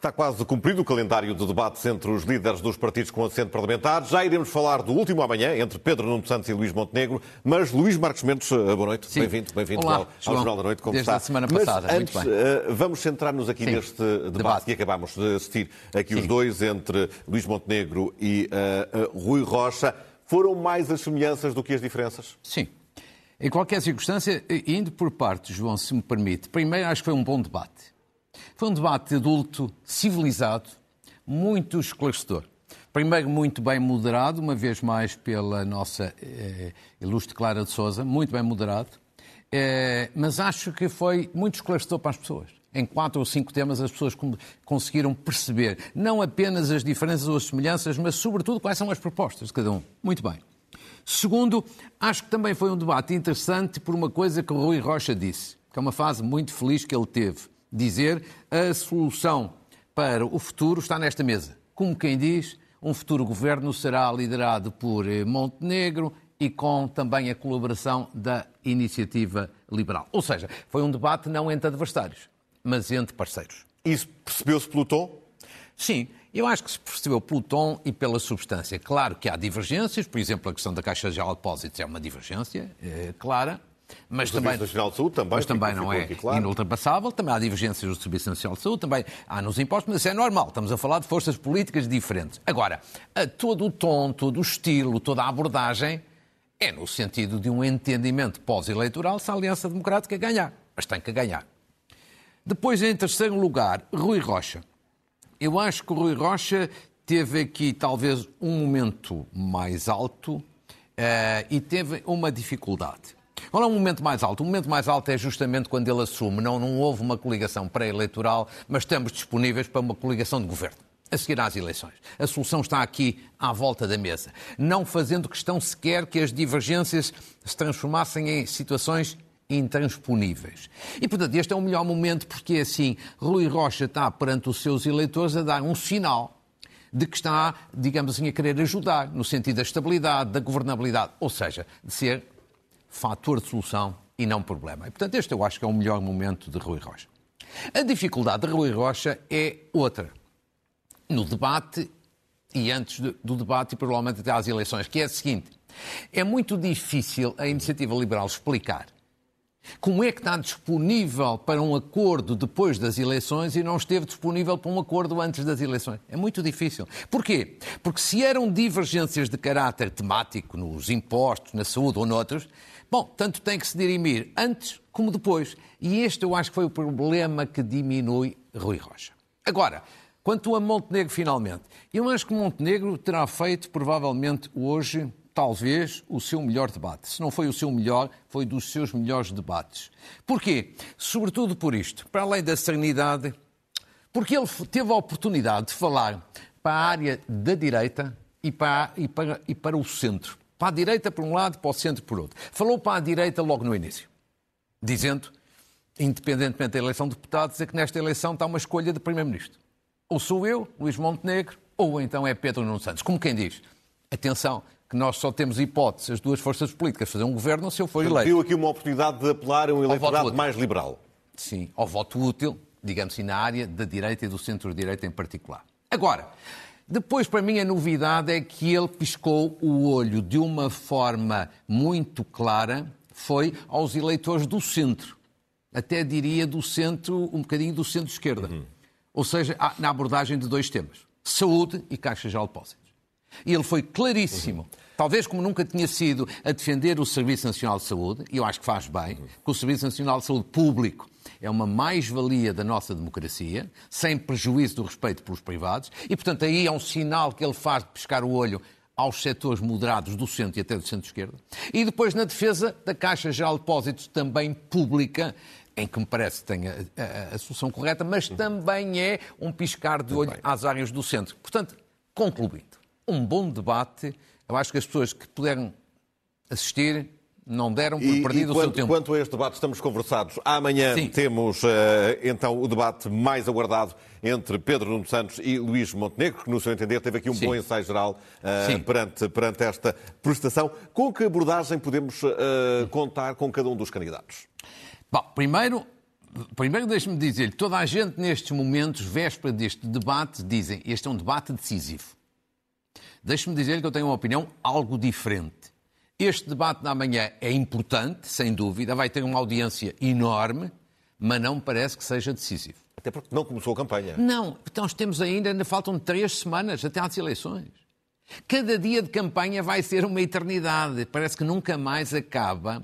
Está quase cumprido o calendário de debates entre os líderes dos partidos com assento parlamentar. Já iremos falar do último amanhã, entre Pedro Nuno Santos e Luís Montenegro. Mas, Luís Marcos Mendes, eh, boa noite. Bem-vindo bem ao, ao Jornal da Noite. Como Desde está? a semana mas passada. Antes, Muito bem. uh, vamos centrar-nos aqui Sim. neste debate, Debate. que acabámos de assistir aqui os Sim. dois, entre Luís Montenegro e uh, uh, Rui Rocha. Foram mais as semelhanças do que as diferenças? Sim. Em qualquer circunstância, indo por partes, João, se me permite, primeiro acho que foi um bom debate. Foi um debate adulto, civilizado, muito esclarecedor. Primeiro, muito bem moderado, uma vez mais pela nossa eh, ilustre Clara de Souza, muito bem moderado, Eh, mas acho que foi muito esclarecedor para as pessoas. Em quatro ou cinco temas as pessoas conseguiram perceber não apenas as diferenças ou as semelhanças, mas sobretudo quais são as propostas de cada um. Muito bem. Segundo, acho que também foi um debate interessante por uma coisa que o Rui Rocha disse, que é uma fase muito feliz que ele teve. Dizer a solução para o futuro está nesta mesa. Como quem diz, um futuro governo será liderado por eh, Montenegro e com também a colaboração da Iniciativa Liberal. Ou seja, foi um debate não entre adversários, mas entre parceiros. Isso percebeu-se pelo tom? Sim, eu acho que se percebeu pelo tom e pela substância. Claro que há divergências, por exemplo, a questão da Caixa Geral de Depósitos é uma divergência é, clara, mas O também, Serviço Nacional de Saúde também mas também não é claro. inultrapassável. Também há divergências do Serviço Nacional de Saúde, também há nos impostos, mas isso é normal. Estamos a falar de forças políticas diferentes. Agora, todo o tom, todo o estilo, toda a abordagem é no sentido de um entendimento pós-eleitoral se a Aliança Democrática ganhar. Mas tem que ganhar. Depois, em terceiro lugar, Rui Rocha. Eu acho que o Rui Rocha teve aqui talvez um momento mais alto eh, e teve uma dificuldade. Qual é o momento mais alto? O momento mais alto é justamente quando ele assume, não, não houve uma coligação pré-eleitoral, mas estamos disponíveis para uma coligação de governo. A seguir às eleições. A solução está aqui à volta da mesa. Não fazendo questão sequer que as divergências se transformassem em situações intransponíveis. E, portanto, este é o melhor momento porque, assim, Rui Rocha está perante os seus eleitores a dar um sinal de que está, digamos assim, a querer ajudar no sentido da estabilidade, da governabilidade, ou seja, de ser fator de solução e não problema. E, portanto, este eu acho que é o melhor momento de Rui Rocha. A dificuldade de Rui Rocha é outra. No debate e antes do debate e provavelmente até às eleições, que é a seguinte. É muito difícil a iniciativa liberal explicar como é que está disponível para um acordo depois das eleições e não esteve disponível para um acordo antes das eleições? É muito difícil. Porquê? Porque se eram divergências de caráter temático nos impostos, na saúde ou noutros, bom, tanto tem que se dirimir antes como depois. E este eu acho que foi o problema que diminui Rui Rocha. Agora, quanto a Montenegro, finalmente, eu acho que Montenegro terá feito provavelmente hoje talvez o seu melhor debate. Se não foi o seu melhor, foi dos seus melhores debates. Porquê? Sobretudo por isto. Para além da serenidade, porque ele teve a oportunidade de falar para a área da direita e para, e para, e para o centro. Para a direita por um lado, para o centro por outro. Falou para a direita logo no início, dizendo, independentemente da eleição de deputados, é que nesta eleição está uma escolha de primeiro-ministro. Ou sou eu, Luís Montenegro, ou então é Pedro Nuno Santos. Como quem diz, atenção, que nós só temos hipótese, as duas forças políticas, fazer um governo se eu for eleito. Viu aqui uma oportunidade de apelar a um eleitorado mais liberal. Sim, ao voto útil, digamos assim, na área da direita e do centro-direita em particular. Agora, depois, para mim, a novidade é que ele piscou o olho de uma forma muito clara, foi aos eleitores do centro. Até diria do centro, um bocadinho do centro-esquerda. Ou seja, na abordagem de dois temas: saúde e Caixa Geral de Depósitos. E ele foi claríssimo, talvez como nunca tinha sido, a defender o Serviço Nacional de Saúde, e eu acho que faz bem, que o Serviço Nacional de Saúde público é uma mais-valia da nossa democracia, sem prejuízo do respeito pelos privados, e portanto aí é um sinal que ele faz de pescar o olho aos setores moderados do centro e até do centro-esquerda. E depois na defesa da Caixa Geral de Depósitos, também pública, em que me parece que tem a, a- a solução correta, mas também é um piscar de olho às áreas do centro. Portanto, concluindo, um bom debate. Eu acho que as pessoas que puderam assistir não deram por e, perdido e quanto, o seu tempo. Quanto a este debate, estamos conversados. Amanhã Sim. temos uh, então o debate mais aguardado entre Pedro Nuno Santos e Luís Montenegro, que, no seu entender, teve aqui um Sim. bom ensaio geral uh, perante, perante esta prestação. Com que abordagem podemos uh, contar com cada um dos candidatos? Bom, primeiro, primeiro deixe-me dizer que toda a gente nestes momentos, véspera deste debate, dizem este é um debate decisivo. Deixe-me dizer que eu tenho uma opinião algo diferente. Este debate da manhã é importante, sem dúvida, vai ter uma audiência enorme, mas não parece que seja decisivo. Até porque não começou a campanha. Não, então temos ainda, ainda faltam três semanas até às eleições. Cada dia de campanha vai ser uma eternidade, parece que nunca mais acaba.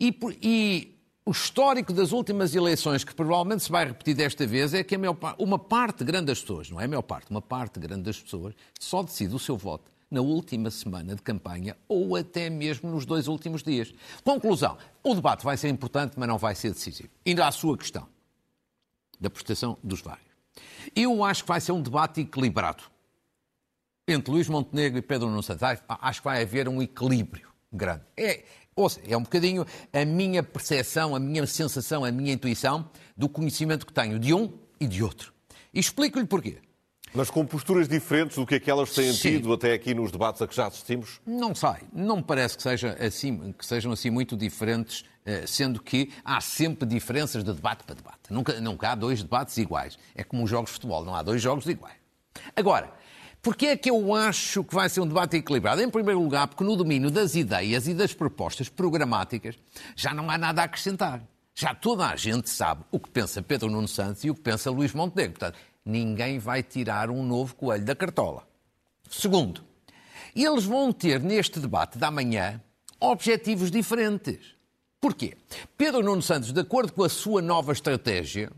E, e o histórico das últimas eleições, que provavelmente se vai repetir desta vez, é que maior, uma parte grande das pessoas, não é a maior parte, uma parte grande das pessoas, só decide o seu voto na última semana de campanha ou até mesmo nos dois últimos dias. Conclusão: o debate vai ser importante, mas não vai ser decisivo. Ainda à sua questão da prestação dos vários. Eu acho que vai ser um debate equilibrado entre Luís Montenegro e Pedro Nuno Santos. Acho que vai haver um equilíbrio grande. É, ouça, é um bocadinho a minha percepção, a minha sensação, a minha intuição do conhecimento que tenho de um e de outro. E explico-lhe porquê. Mas com posturas diferentes do que aquelas têm Sim. tido até aqui nos debates a que já assistimos? Não sei. Não me parece que, seja assim, que sejam assim muito diferentes, eh, sendo que há sempre diferenças de debate para debate. Nunca, nunca há dois debates iguais. É como os jogos de futebol, não há dois jogos iguais. Agora, Porquê é que eu acho que vai ser um debate equilibrado? Em primeiro lugar, porque no domínio das ideias e das propostas programáticas já não há nada a acrescentar. Já toda a gente sabe o que pensa Pedro Nuno Santos e o que pensa Luís Montenegro. Portanto, ninguém vai tirar um novo coelho da cartola. Segundo, eles vão ter neste debate da manhã objetivos diferentes. Porquê? Pedro Nuno Santos, de acordo com a sua nova estratégia,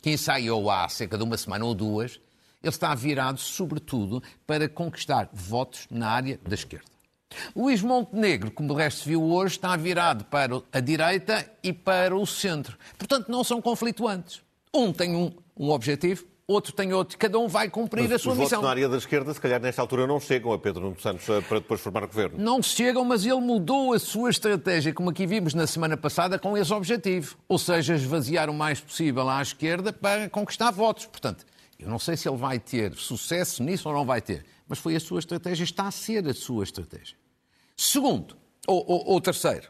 que ensaiou há cerca de uma semana ou duas, ele está virado, sobretudo, para conquistar votos na área da esquerda. Luís Montenegro, como o resto viu hoje, está virado para a direita e para o centro. Portanto, não são conflituantes. Um tem um, um objetivo, outro tem outro, cada um vai cumprir Mas a sua os missão. Os na área da esquerda, se calhar nesta altura não chegam a Pedro Nuno Santos eh, para depois formar o governo. Não chegam, mas ele mudou a sua estratégia, como aqui vimos na semana passada, com esse objetivo. Ou seja, esvaziar o mais possível à esquerda para conquistar votos. Portanto, eu não sei se ele vai ter sucesso nisso ou não vai ter, mas foi a sua estratégia, está a ser a sua estratégia. Segundo, ou, ou, ou terceiro,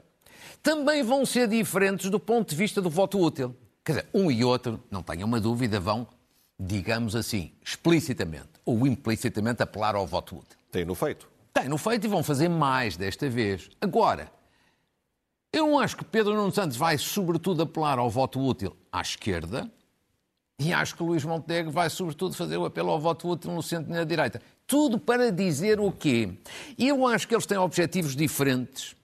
também vão ser diferentes do ponto de vista do voto útil. Quer dizer, um e outro, não tenham uma dúvida, vão digamos assim, explicitamente ou implicitamente apelar ao voto útil. Tem no feito. Tem no feito e vão fazer mais desta vez. Agora, eu acho que Pedro Nuno Santos vai sobretudo apelar ao voto útil à esquerda e acho que Luís Montenegro vai sobretudo fazer o apelo ao voto útil no centro e na direita. Tudo para dizer o quê? Eu acho que eles têm objetivos diferentes,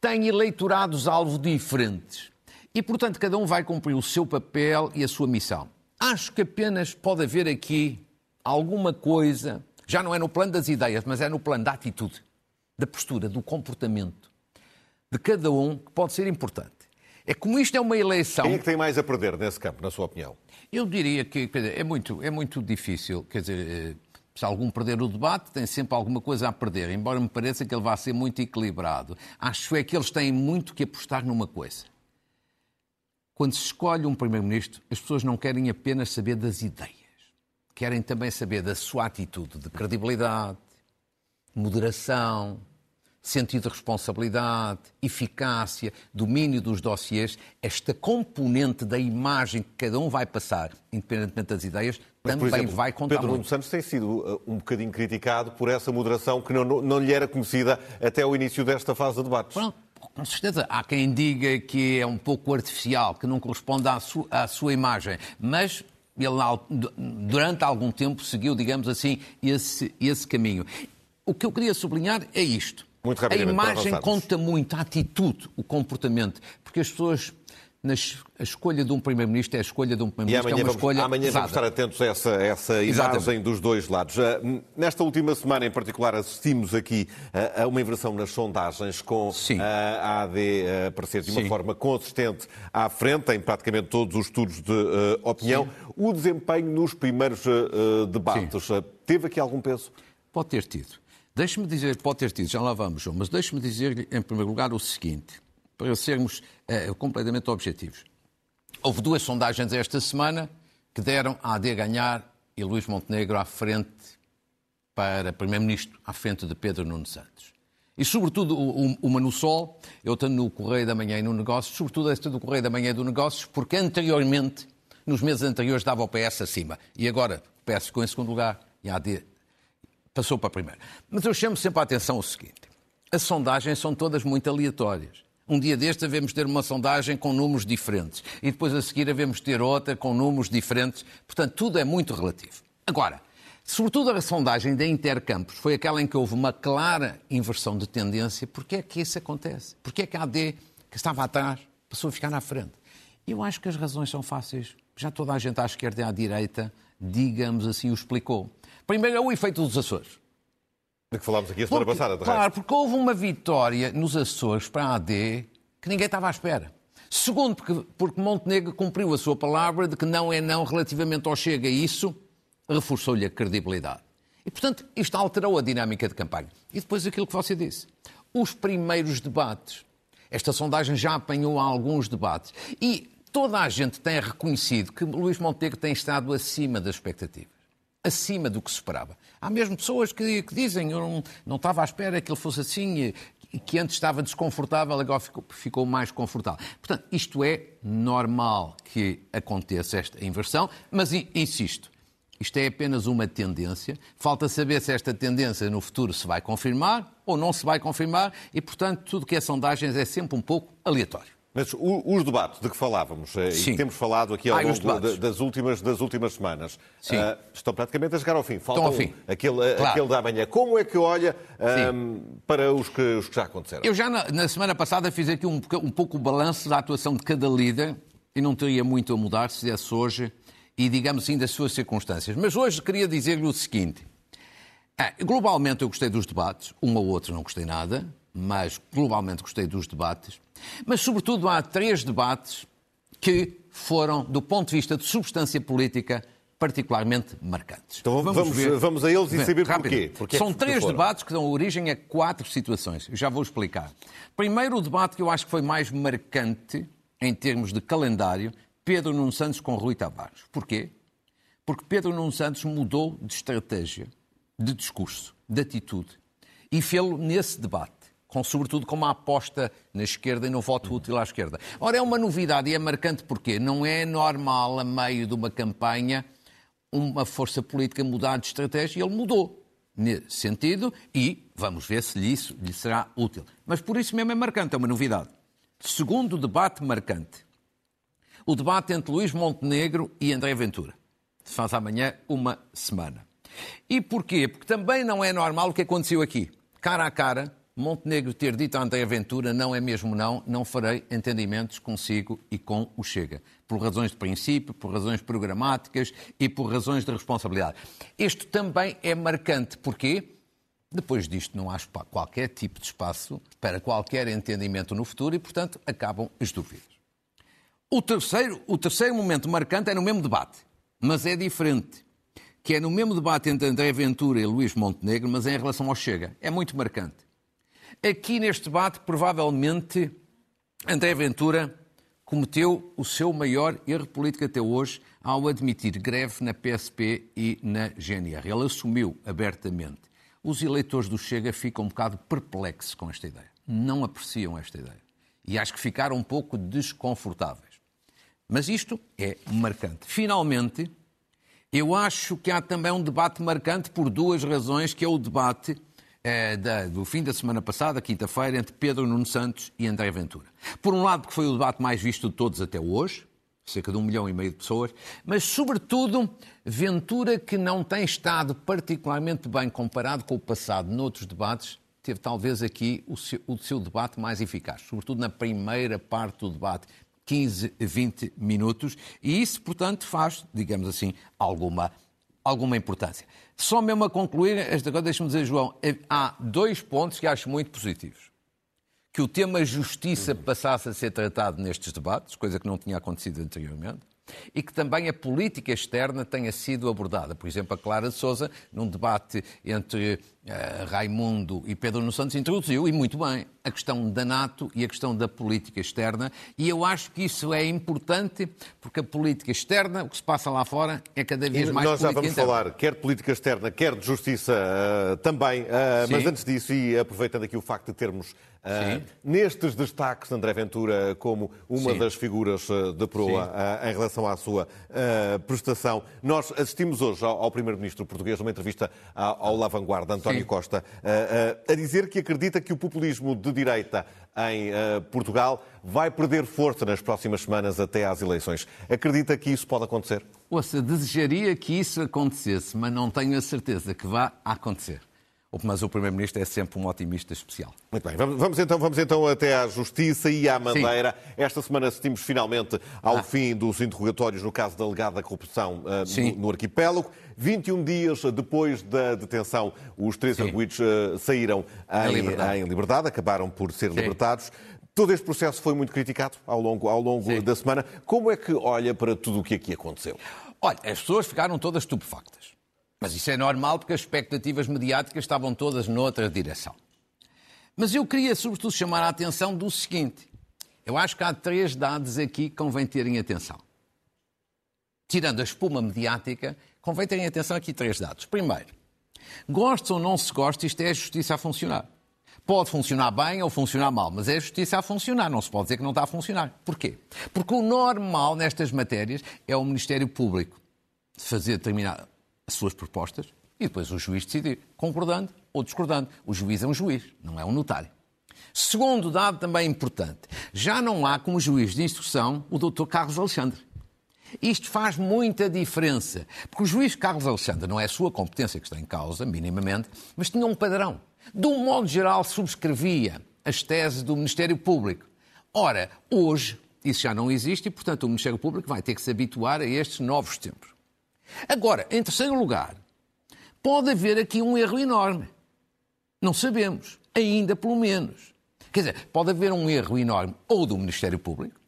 têm eleitorados-alvo diferentes e, portanto, cada um vai cumprir o seu papel e a sua missão. Acho que apenas pode haver aqui alguma coisa, já não é no plano das ideias, mas é no plano da atitude, da postura, do comportamento de cada um, que pode ser importante. É como isto é uma eleição. Quem é que tem mais a perder nesse campo, na sua opinião? Eu diria que dizer, é, muito, é muito difícil. Quer dizer, eh, se algum perder o debate, tem sempre alguma coisa a perder, embora me pareça que ele vá ser muito equilibrado. Acho é que eles têm muito que apostar numa coisa. Quando se escolhe um primeiro-ministro, as pessoas não querem apenas saber das ideias. Querem também saber da sua atitude de credibilidade, moderação, sentido de responsabilidade, eficácia, domínio dos dossiês, esta componente da imagem que cada um vai passar, independentemente das ideias, Mas, também exemplo, vai contar Pedro muito. Santos tem sido uh, um bocadinho criticado por essa moderação que não, não lhe era conhecida até o início desta fase de debates. Pronto, com certeza. Há quem diga que é um pouco artificial, que não corresponde à, su à sua imagem, mas ele, durante algum tempo, seguiu, digamos assim, esse, esse caminho. O que eu queria sublinhar é isto. a imagem conta muito, a atitude, o comportamento, porque as pessoas a escolha de um Primeiro-Ministro é a escolha de um Primeiro-Ministro, é uma vamos, escolha Amanhã pesada. vamos estar atentos a essa, essa imagem dos dois lados. Ah, nesta última semana, em particular, assistimos aqui a uma inversão nas sondagens, com Sim. a AD a aparecer de uma Sim. forma consistente à frente, em praticamente todos os estudos de uh, opinião. Sim. O desempenho nos primeiros uh, debates teve aqui algum peso? Pode ter tido. Deixe-me dizer, pode ter tido, já lá vamos, João, mas deixe-me dizer-lhe, em primeiro lugar, o seguinte, para sermos uh, completamente objetivos. Houve duas sondagens esta semana que deram a AD ganhar e Luís Montenegro à frente para Primeiro-Ministro, à frente de Pedro Nuno Santos. E, sobretudo, uma no Sol, eu estou no Correio da Manhã e no Negócios, sobretudo esta do Correio da Manhã e do Negócios, porque anteriormente, nos meses anteriores, dava o PS acima. E agora o PS ficou em segundo lugar e a AD passou para primeiro. Mas eu chamo sempre a atenção o seguinte: as sondagens são todas muito aleatórias. Um dia deste devemos ter uma sondagem com números diferentes e depois a seguir devemos ter outra com números diferentes. Portanto, tudo é muito relativo. Agora, sobretudo a sondagem da Intercampos foi aquela em que houve uma clara inversão de tendência. Porquê é que isso acontece? Porquê é que a AD, que estava atrás, passou a ficar na frente? Eu acho que as razões são fáceis. Já toda a gente à esquerda e à direita, digamos assim, o explicou. Primeiro é o efeito dos Açores. De que falámos aqui a semana porque, passada, de Claro, porque houve uma vitória nos Açores para a AD que ninguém estava à espera. Segundo, porque, porque Montenegro cumpriu a sua palavra de que não é não relativamente ao Chega. E isso reforçou-lhe a credibilidade. E, portanto, isto alterou a dinâmica de campanha. E depois aquilo que você disse. Os primeiros debates. Esta sondagem já apanhou alguns debates. E toda a gente tem reconhecido que Luís Montenegro tem estado acima das expectativas acima do que se esperava. Há mesmo pessoas que, que dizem eu não, não, estava à espera que ele fosse assim, que antes estava desconfortável, agora ficou, ficou, mais confortável. Portanto, isto é normal que aconteça esta inversão, mas insisto, isto é apenas uma tendência. Falta saber se esta tendência no futuro se vai confirmar ou não se vai confirmar, e, portanto, tudo que é sondagens é sempre um pouco aleatório. Mas os debates de que falávamos eh, e que temos falado aqui ao Ai, longo das últimas, das últimas semanas uh, estão praticamente a chegar ao fim. Faltam ao fim. Aquele, claro. aquele da manhã. Como é que olha um, para os que, os que, já aconteceram? Eu já na, na semana passada fiz aqui um, um pouco o balanço da atuação de cada líder e não teria muito a mudar se desse hoje e, digamos assim, das suas circunstâncias. Mas hoje queria dizer-lhe o seguinte. Ah, globalmente eu gostei dos debates, um ou outro não gostei nada, mas globalmente gostei dos debates. Mas, sobretudo, há três debates que foram, do ponto de vista de substância política, particularmente marcantes. Então vamos, vamos, ver, vamos a eles e saber rápido. porquê. porquê São três debates que dão origem a quatro situações. Eu já vou explicar. Primeiro, o debate que eu acho que foi mais marcante em termos de calendário, Pedro Nuno Santos com Rui Tavares. Porquê? Porque Pedro Nuno Santos mudou de estratégia, de discurso, de atitude. E fê-lo nesse debate com, sobretudo com uma aposta na esquerda e no voto útil à esquerda. Ora, é uma novidade e é marcante porque não é normal, a meio de uma campanha, uma força política mudar de estratégia e ele mudou nesse sentido e vamos ver se isso lhe será útil. Mas por isso mesmo é marcante, é uma novidade. Segundo debate marcante, o debate entre Luís Montenegro e André Ventura. Se faz amanhã uma semana. E porquê? Porque também não é normal o que aconteceu aqui. Cara a cara, Montenegro ter dito a André Ventura não é mesmo não, não farei entendimentos consigo e com o Chega. Por razões de princípio, por razões programáticas e por razões de responsabilidade. Isto também é marcante. Porquê? Depois disto não há qualquer tipo de espaço para qualquer entendimento no futuro e, portanto, acabam as dúvidas. O terceiro, o terceiro momento marcante é no mesmo debate, mas é diferente. Que é no mesmo debate entre André Ventura e Luís Montenegro, mas é em relação ao Chega. É muito marcante. Aqui neste debate, provavelmente, André Ventura cometeu o seu maior erro político até hoje ao admitir greve na PSP e na GNR. Ele assumiu abertamente. Os eleitores do Chega ficam um bocado perplexos com esta ideia. Não apreciam esta ideia. E acho que ficaram um pouco desconfortáveis. Mas isto é marcante. Finalmente, eu acho que há também um debate marcante por duas razões, que é o debate é, da, do fim da semana passada, quinta-feira, entre Pedro Nuno Santos e André Ventura. Por um lado, porque foi o debate mais visto de todos até hoje, cerca de um milhão e meio de pessoas, mas, sobretudo, Ventura, que não tem estado particularmente bem comparado com o passado noutros debates, teve talvez aqui o seu, o seu debate mais eficaz, sobretudo na primeira parte do debate, 15, 20 minutos, e isso, portanto, faz, digamos assim, alguma alguma importância. Só mesmo a concluir, esta coisa, deixe-me dizer, João, eh, há dois pontos que acho muito positivos. Que o tema justiça passasse a ser tratado nestes debates, coisa que não tinha acontecido anteriormente. E que também a política externa tenha sido abordada. Por exemplo, a Clara de Souza, num debate entre uh, Raimundo e Pedro Nuno Santos, introduziu, e muito bem, a questão da NATO e a questão da política externa, e eu acho que isso é importante, porque a política externa, o que se passa lá fora, é cada vez mais Nós já vamos interna. falar, quer de política externa, quer de justiça uh, também, uh, mas antes disso, e aproveitando aqui o facto de termos Uh, nestes destaques, André Ventura, como uma Sim. das figuras de proa uh, em relação à sua uh, prestação, nós assistimos hoje ao, ao Primeiro-Ministro português, numa entrevista ao, ao La Vanguarda, António Sim. Costa, a dizer que acredita que o populismo de direita em Portugal vai perder força nas próximas semanas até às eleições. Acredita que isso pode acontecer? Ouça, desejaria que isso acontecesse, mas não tenho a certeza que vá acontecer mas o Primeiro-Ministro é sempre um otimista especial. Muito bem, vamos, então, vamos então até à Justiça e à Madeira. Sim. Esta semana assistimos finalmente ao ah. fim dos interrogatórios no caso da alegada corrupção uh, no, no, arquipélago. 21 dias depois da detenção, os três Sim. arguidos uh, saíram em liberdade. em liberdade. acabaram por ser Sim. libertados. Todo este processo foi muito criticado ao longo, ao longo da semana. Como é que olha para tudo o que aqui aconteceu? Olha, as pessoas ficaram todas estupefactas. Mas isso é normal porque as expectativas mediáticas estavam todas noutra direção. Mas eu queria, sobretudo, chamar a atenção do seguinte: eu acho que há três dados aqui que convém terem atenção. Tirando a espuma mediática, convém terem atenção aqui três dados. Primeiro, goste ou não se goste, isto é a justiça a funcionar. Pode funcionar bem ou funcionar mal, mas é a justiça a funcionar, não se pode dizer que não está a funcionar. Porquê? Porque o normal nestas matérias é o Ministério Público fazer determinada as suas propostas e depois o juiz decidir, concordando ou discordando. O juiz é um juiz, não é um notário. Segundo dado também importante, já não há como juiz de instrução o Dr. Carlos Alexandre. Isto faz muita diferença, porque o juiz Carlos Alexandre não é a sua competência que está em causa, minimamente, mas tinha um padrão. De um modo geral, subscrevia as teses do Ministério Público. Ora, hoje, isso já não existe e, portanto, o Ministério Público vai ter que se habituar a estes novos tempos. Agora, em terceiro lugar, pode haver aqui um erro enorme. Não sabemos, ainda pelo menos. Quer dizer, pode haver um erro enorme ou do Ministério Público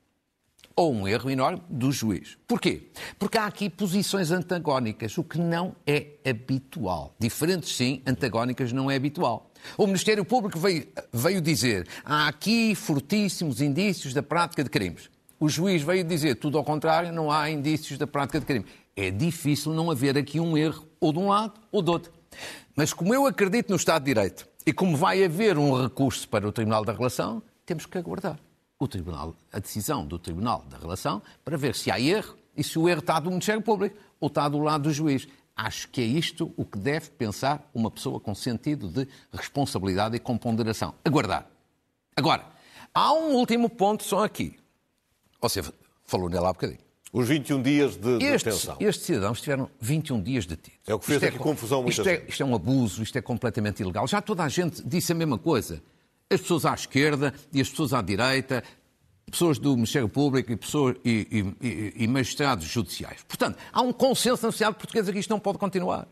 ou um erro enorme do juiz. Porquê? Porque há aqui posições antagónicas, o que não é habitual. Diferentes, sim, antagónicas não é habitual. O Ministério Público veio, veio dizer há aqui fortíssimos indícios da prática de crimes. O juiz veio dizer tudo ao contrário, não há indícios da prática de crime é difícil não haver aqui um erro ou de um lado ou do outro. Mas como eu acredito no Estado de Direito e como vai haver um recurso para o Tribunal da Relação, temos que aguardar o tribunal, a decisão do Tribunal da Relação para ver se há erro e se o erro está do Ministério Público ou está do lado do juiz. Acho que é isto o que deve pensar uma pessoa com sentido de responsabilidade e com ponderação. Aguardar. Agora, há um último ponto só aqui. Você falou nele há bocadinho. Os 21 dias de, de estes, detenção. Estes cidadãos tiveram 21 dias detidos. É o que fez isto aqui é, confusão muitas isto é, isto é um abuso, isto é completamente ilegal. Já toda a gente disse a mesma coisa. As pessoas à esquerda e as pessoas à direita, pessoas do Ministério Público e, pessoas, e, e, e magistrados judiciais. Portanto, há um consenso na sociedade portuguesa que isto não pode continuar.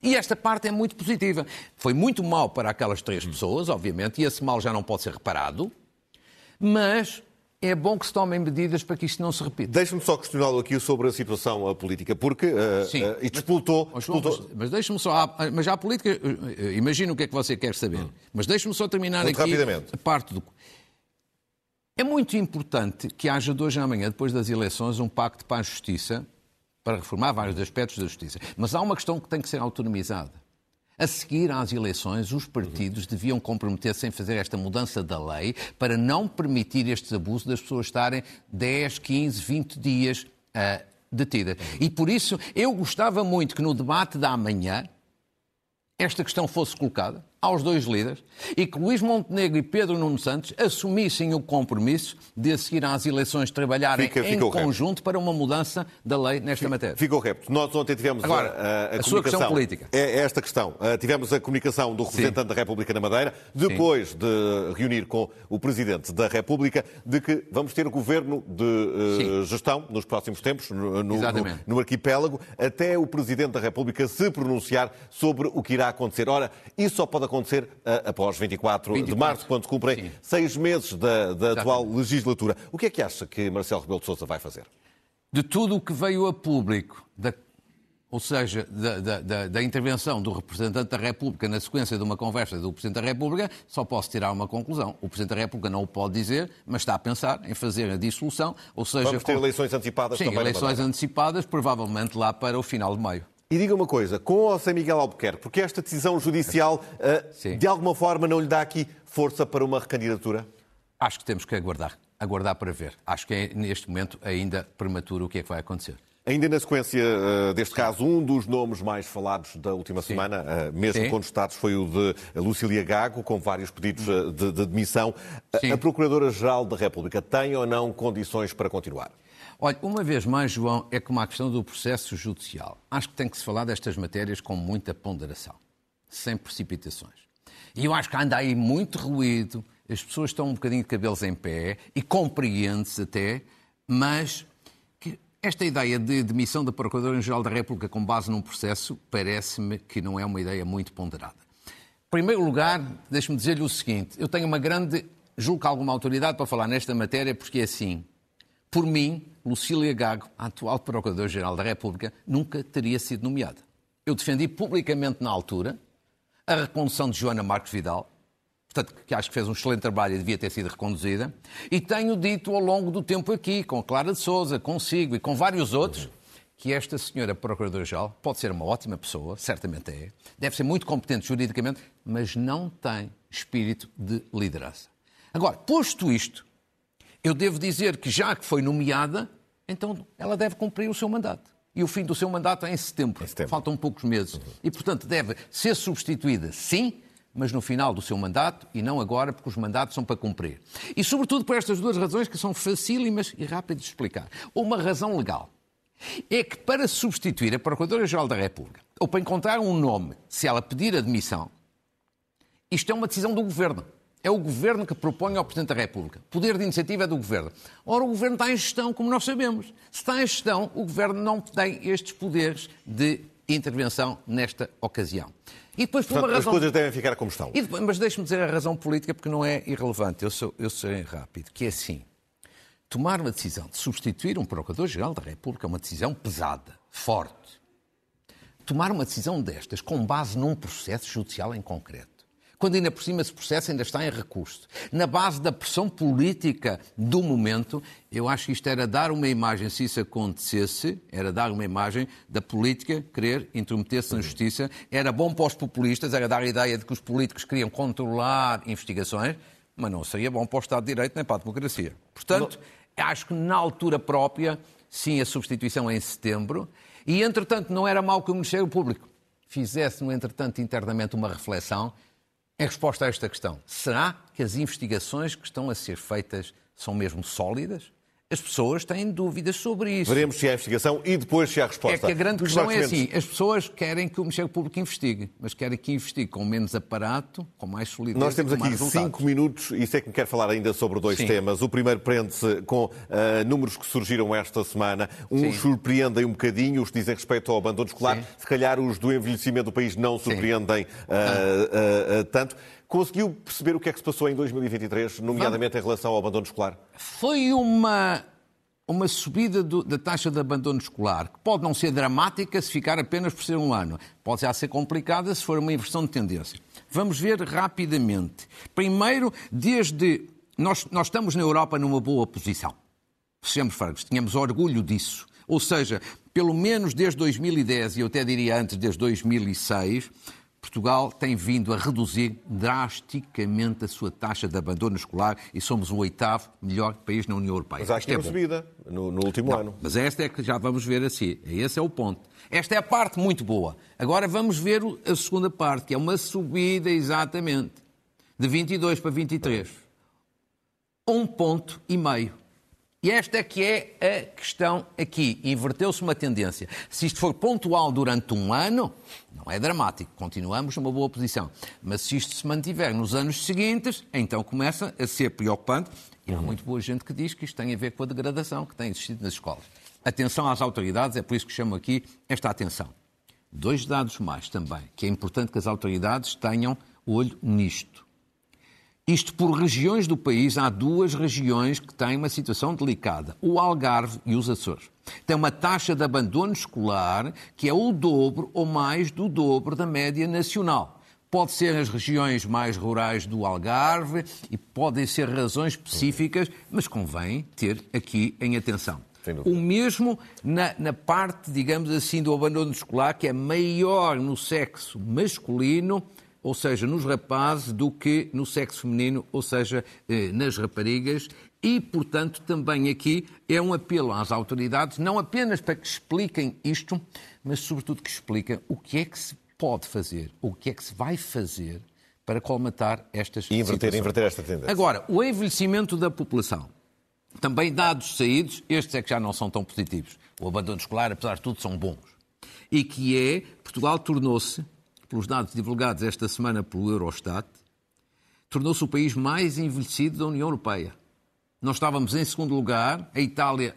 E esta parte é muito positiva. Foi muito mal para aquelas três pessoas, obviamente, e esse mal já não pode ser reparado, mas é bom que se tomem medidas para que isto não se repita. Deixe-me só questioná-lo aqui sobre a situação política, porque uh, Sim, uh, isto explotou... Mas, mas, mas deixe-me só... Mas já a política... Imagino o que é que você quer saber. Hum. Mas deixe-me só terminar muito aqui rapidamente. a parte do... É muito importante que haja de hoje à manhã, depois das eleições, um pacto para a justiça, para reformar vários aspectos da justiça. Mas há uma questão que tem que ser autonomizada. A seguir às eleições, os partidos deviam comprometer-se em fazer esta mudança da lei para não permitir estes abusos das pessoas estarem 10, 15, 20 dias uh, detidas. E por isso eu gostava muito que no debate da manhã esta questão fosse colocada aos dois líderes e que Luís Montenegro e Pedro Nuno Santos assumissem o compromisso de, a seguir às eleições, trabalharem Fica, em conjunto para uma mudança da lei nesta matéria. Ficou repto. Nós ontem tivemos Agora, a, a, a, a sua questão política. É, é esta questão. Uh, tivemos a comunicação do representante Sim. da República na Madeira, depois Sim. de reunir com o Presidente da República, de que vamos ter governo de uh, gestão nos próximos tempos, no, no, no, no arquipélago, até o Presidente da República se pronunciar sobre o que irá acontecer. Ora, isso só pode acontecer uh, após 24, 24, de março, quando cumprem Sim. seis meses da, da atual legislatura. O que é que acha que Marcelo Rebelo de Sousa vai fazer? de tudo o que veio a público, da, ou seja, da, da, da, intervenção do representante da República na sequência de uma conversa do Presidente da República, só posso tirar uma conclusão. O Presidente da República não o pode dizer, mas está a pensar em fazer a dissolução, ou seja... Vamos ter com... eleições antecipadas Sim, também. eleições antecipadas, provavelmente lá para o final de maio. E diga uma coisa, com ou sem Miguel Albuquerque, porque esta decisão judicial uh, de alguma forma não lhe dá aqui força para uma recandidatura? Acho que temos que aguardar, aguardar para ver. Acho que é, neste momento ainda prematuro o que é que vai acontecer. Ainda na sequência uh, deste caso, um dos nomes mais falados da última Sim. semana, uh, mesmo Sim. contestados, foi o de Lucília Gago, com vários pedidos de, de, demissão. A Procuradora-Geral da República tem ou não condições para continuar? Olha, uma vez mais, João, é como a questão do processo judicial. Acho que tem que se falar destas matérias com muita ponderação, sem precipitações. E eu acho que anda aí muito ruído, as pessoas estão um bocadinho de cabelos em pé, e compreende-se até, mas esta ideia de demissão da Procuradora-Geral da República com base num processo parece-me que não é uma ideia muito ponderada. Em primeiro lugar, deixe-me dizer-lhe o seguinte: eu tenho uma grande, julgo alguma autoridade para falar nesta matéria, porque é assim. Por mim, Lucília Gago, a atual Procuradora-Geral da República, nunca teria sido nomeada. Eu defendi publicamente na altura a recondução de Joana Marcos Vidal, portanto, que acho que fez um excelente trabalho e devia ter sido reconduzida. E tenho dito ao longo do tempo aqui, com Clara de Souza, consigo e com vários outros, que esta senhora Procuradora-Geral pode ser uma ótima pessoa, certamente é, deve ser muito competente juridicamente, mas não tem espírito de liderança. Agora, posto isto, eu devo dizer que já que foi nomeada, então ela deve cumprir o seu mandato. E o fim do seu mandato é em setembro. Em setembro. Faltam poucos meses. Uhum. E, portanto, deve ser substituída, sim, mas no final do seu mandato e não agora, porque os mandatos são para cumprir. E, sobretudo, por estas duas razões que são facílimas e rápidas de explicar. Uma razão legal é que, para substituir a Procuradora-Geral da República, ou para encontrar um nome, se ela pedir admissão, isto é uma decisão do Governo. É o Governo que propõe ao Presidente da República. Poder de iniciativa é do Governo. Ora, o Governo está em gestão, como nós sabemos. Se está em gestão, o Governo não tem estes poderes de intervenção nesta ocasião. E depois, por Portanto, uma razão... As coisas devem ficar como estão. Depois, mas deixe-me dizer a razão política, porque não é irrelevante. Eu sou, eu sou rápido. Que é assim. Tomar uma decisão de substituir um Procurador-Geral da República é uma decisão pesada, forte. Tomar uma decisão destas com base num processo judicial em concreto quando ainda por cima esse processo ainda está em recurso. Na base da pressão política do momento, eu acho que isto era dar uma imagem, se isso acontecesse, era dar uma imagem da política querer intrometer-se na justiça. Era bom para os populistas, era dar a ideia de que os políticos queriam controlar investigações, mas não seria bom para o Estado de Direito nem para a democracia. Portanto, acho que na altura própria, sim, a substituição é em setembro, e entretanto não era mal que o Ministério Público fizesse, no entretanto, internamente uma reflexão em resposta a esta questão, será que as investigações que estão a ser feitas são mesmo sólidas? As pessoas têm dúvidas sobre isso. Veremos se há investigação e depois se há resposta. É que a grande questão é assim: as pessoas querem que o Ministério Público investigue, mas querem que investigue com menos aparato, com mais solidez. Nós temos aqui cinco minutos e sei que me quer falar ainda sobre dois Sim. temas. O primeiro prende-se com uh, números que surgiram esta semana. Uns Sim. surpreendem um bocadinho, os que dizem respeito ao abandono escolar. Sim. Se calhar os do envelhecimento do país não surpreendem uh, uh, tanto. Conseguiu perceber o que é que se passou em 2023, nomeadamente em relação ao abandono escolar? Foi uma, uma subida do, da taxa de abandono escolar, que pode não ser dramática se ficar apenas por ser um ano. Pode já ser complicada se for uma inversão de tendência. Vamos ver rapidamente. Primeiro, desde. Nós, nós estamos na Europa numa boa posição. Sejamos francos, tínhamos orgulho disso. Ou seja, pelo menos desde 2010, e eu até diria antes, desde 2006, Portugal tem vindo a reduzir drasticamente a sua taxa de abandono escolar e somos o oitavo melhor país na União Europeia. Mas há aqui é uma subida no, no último Não, ano. Mas esta é que já vamos ver assim. Esse é o ponto. Esta é a parte muito boa. Agora vamos ver a segunda parte, que é uma subida exatamente de 22 para 23. Um ponto e meio. E esta é que é a questão aqui. Inverteu-se uma tendência. Se isto for pontual durante um ano, não é dramático, continuamos numa boa posição. Mas se isto se mantiver nos anos seguintes, então começa a ser preocupante. E há muito boa gente que diz que isto tem a ver com a degradação que tem existido nas escolas. Atenção às autoridades, é por isso que chamo aqui esta atenção. Dois dados mais também, que é importante que as autoridades tenham olho nisto. Isto por regiões do país, há duas regiões que têm uma situação delicada: o Algarve e os Açores. Tem uma taxa de abandono escolar que é o dobro ou mais do dobro da média nacional. Pode ser as regiões mais rurais do Algarve e podem ser razões específicas, mas convém ter aqui em atenção. O mesmo na, na, parte, digamos assim, do abandono escolar, que é maior no sexo masculino ou seja, nos rapazes, do que no sexo feminino, ou seja, eh, nas raparigas. E, portanto, também aqui é um apelo às autoridades, não apenas para que expliquem isto, mas, sobretudo, que expliquem o que é que se pode fazer, o que é que se vai fazer para colmatar estas e inverter, inverter esta tendência. Agora, o envelhecimento da população. Também dados saídos, estes é que já não são tão positivos. O abandono escolar, apesar de tudo, são bons. E que é, Portugal tornou-se pelos dados divulgados esta semana pelo Eurostat, tornou-se o país mais envelhecido da União Europeia. Nós estávamos em segundo lugar, a Itália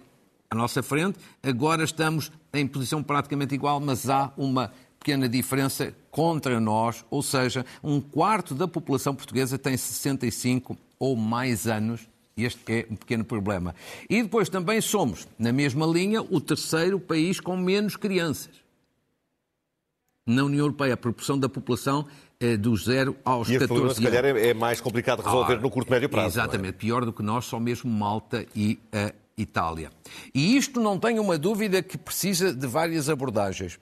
à nossa frente, agora estamos em posição praticamente igual, mas há uma pequena diferença contra nós, ou seja, um quarto da população portuguesa tem 65 ou mais anos. Este é um pequeno problema. E depois também somos, na mesma linha, o terceiro país com menos crianças na União Europeia, a proporção da população é dos 0 aos e 14 anos. se calhar, é, é mais complicado de resolver ah, no curto médio prazo. É? Exatamente, é? pior do que nós, só mesmo Malta e a Itália. E isto não tenho uma dúvida que precisa de várias abordagens.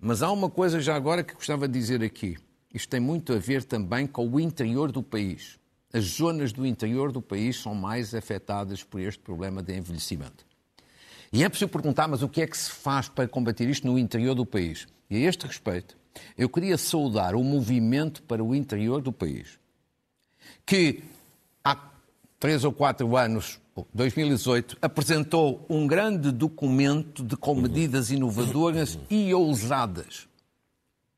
Mas há uma coisa já agora que gostava de dizer aqui. Isto tem muito a ver também com o interior do país. As zonas do interior do país são mais afetadas por este problema de envelhecimento. E é preciso perguntar, mas o que é que se faz para combater isto no interior do país? E a este respeito, eu queria saudar o movimento para o interior do país, que há três ou quatro anos, 2018, apresentou um grande documento de, com medidas inovadoras e ousadas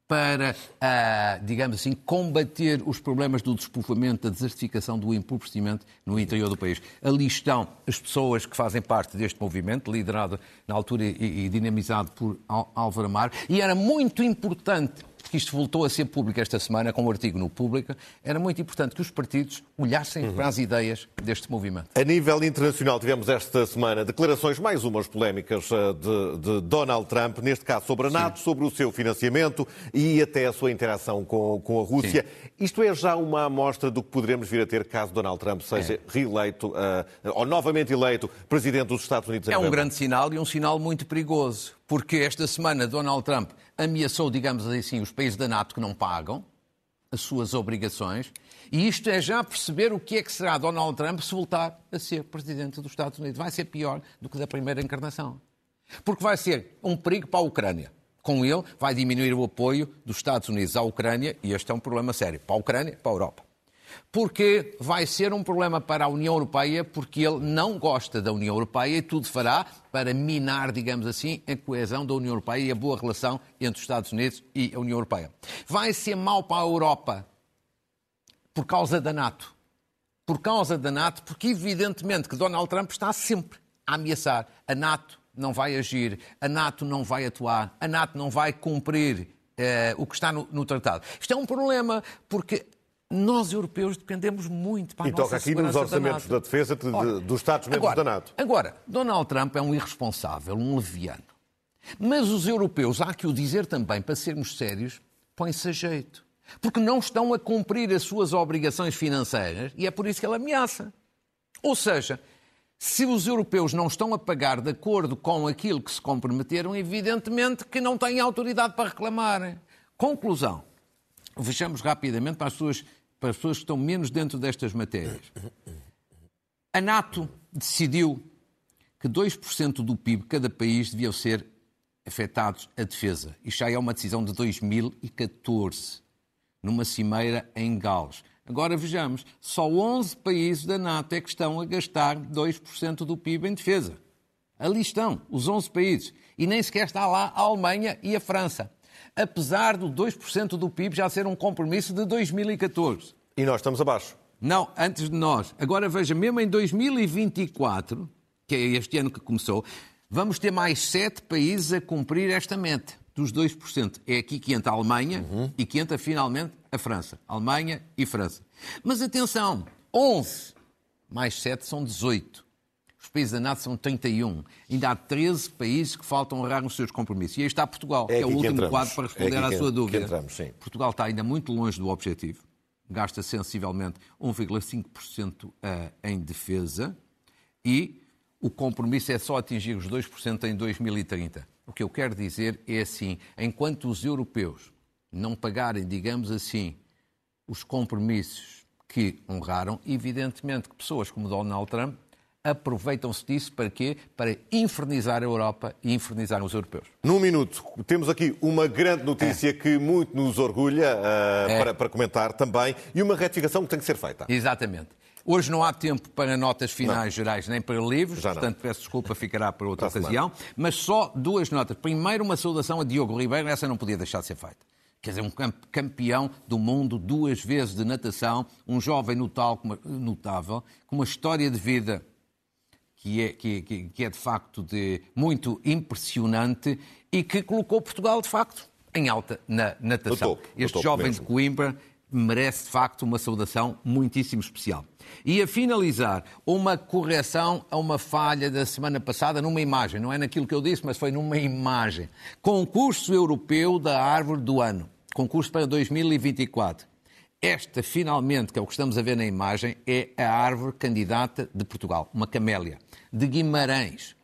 para, uh, digamos assim, combater os problemas do despovoamento, da desertificação, do empobrecimento no interior do país. Ali estão as pessoas que fazem parte deste movimento, liderado na altura e, e dinamizado por Álvaro Amar, e era muito importante porque isto voltou a ser público esta semana, com um artigo no Pública, era muito importante que os partidos olhassem uhum. para as ideias deste movimento. A nível internacional, tivemos esta semana declarações, mais umas polémicas, eh, de, de Donald Trump, neste caso sobre a NATO, Sim. sobre o seu financiamento e até a sua interação com, com a Rússia. Sim. Isto é já uma amostra do que poderemos vir a ter caso Donald Trump seja é. reeleito, uh, ou novamente eleito, presidente dos Estados Unidos. É um grande sinal e um sinal muito perigoso, porque esta semana Donald Trump ameaçou, digamos assim, os países da NATO que não pagam as suas obrigações, e isto é já perceber o que é que será Donald Trump se voltar a ser presidente dos Estados Unidos. Vai ser pior do que da primeira encarnação. Porque vai ser um perigo para a Ucrânia. Com ele, vai diminuir o apoio dos Estados Unidos à Ucrânia, e este é um problema sério para a Ucrânia para a Europa porque vai ser um problema para a União Europeia, porque ele não gosta da União Europeia e tudo fará para minar, digamos assim, a coesão da União Europeia e a boa relação entre os Estados Unidos e a União Europeia. Vai ser mau para a Europa por causa da NATO. Por causa da NATO, porque evidentemente que Donald Trump está sempre a ameaçar. A NATO não vai agir, a NATO não vai atuar, a NATO não vai cumprir eh, o que está no, no, tratado. Isto é um problema, porque nós, europeus, dependemos muito para a e toca aqui nos orçamentos da, da defesa de, Ora, dos Estados-membros da NATO. Agora, Donald Trump é um irresponsável, um leviano. Mas os europeus, há que o dizer também, para sermos sérios, põem-se a jeito. Porque não estão a cumprir as suas obrigações financeiras e é por isso que ele ameaça. Ou seja, se os europeus não estão a pagar de acordo com aquilo que se comprometeram, evidentemente que não têm autoridade para reclamar. Conclusão. Vejamos rapidamente para as pessoas, para as pessoas que estão menos dentro destas matérias. A NATO decidiu que 2% do PIB de cada país deviam ser afetados à defesa. Isto já é uma decisão de 2014, numa cimeira em Gales. Agora vejamos, só 11 países da NATO é que estão a gastar 2% do PIB em defesa. Ali estão, os 11 países. E nem sequer está lá a Alemanha e a França apesar do 2% do PIB já ser um compromisso de 2014. E nós estamos abaixo. Não, antes de nós. Agora veja, mesmo em 2024, que é este ano que começou, vamos ter mais sete países a cumprir esta meta dos 2%. É aqui que entra a Alemanha uhum. e que entra finalmente a a França. Alemanha e França. Mas atenção, 11 mais 7 são 18. Os países da NATO são 31. Ainda há 13 países que faltam honrar os seus compromissos. E aí está Portugal, é que é o último entramos. quadro para responder é à sua dúvida. Entramos, Portugal está ainda muito longe do objetivo. Gasta sensivelmente 1,5% eh, em defesa e o compromisso é só atingir os 2% em 2030. O que eu quero dizer é assim: enquanto os europeus não pagarem, digamos assim, os compromissos que honraram, evidentemente que pessoas como Donald Trump aproveitam-se disso para quê? Para infernizar a Europa e infernizar os europeus. Num minuto, temos aqui uma grande notícia é. que muito nos orgulha uh, é. para, para comentar também e uma retificação que tem que ser feita. Exatamente. Hoje não há tempo para notas finais não. gerais nem para livros, Já portanto peço desculpa, ficará para outra para ocasião. Mas só duas notas. Primeiro, uma saudação a Diogo Ribeiro, essa não podia deixar de ser feita. Quer dizer, um campeão do mundo duas vezes de natação, um jovem notável, com uma história de vida que é, que, que é de facto de, muito impressionante e que colocou Portugal, de facto, em alta na natação. Topo, este jovem mesmo. de Coimbra merece, de facto, uma saudação muitíssimo especial. E a finalizar, uma correção a uma falha da semana passada numa imagem. Não é naquilo que eu disse, mas foi numa imagem. Concurso Europeu da Árvore do Ano. Concurso para 2024. Esta, finalmente, que é o que estamos a ver na imagem, é a árvore candidata de Portugal, uma camélia, de Guimarães,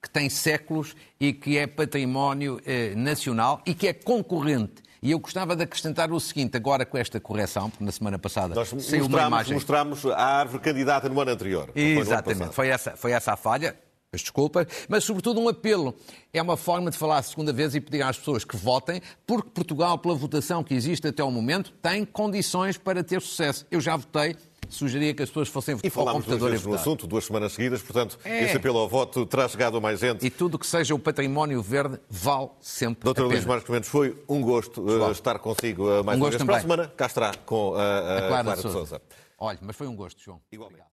que tem séculos e que é património eh, nacional e que é concorrente. E eu gostava de acrescentar o seguinte, agora com esta correção, porque na semana passada Nós saiu uma imagem... mostramos a árvore candidata no ano anterior. Exatamente, foi essa, foi essa a falha as desculpas, mas sobretudo um apelo. É uma forma de falar a segunda vez e pedir às pessoas que votem, porque Portugal, pela votação que existe até o momento, tem condições para ter sucesso. Eu já votei, sugeria que as pessoas fossem e ao computador duas vezes no assunto, duas semanas seguidas, portanto, é. esse apelo ao voto terá chegado a mais gente. E tudo que seja o património verde vale sempre Doutor Luís Marcos Mendes, foi um gosto uh, estar consigo uh, mais um uma vez. Para a semana, cá estará com uh, a, a, Clara, Clara de Sousa. Olha, mas foi um gosto, João. Igualmente. Obrigado.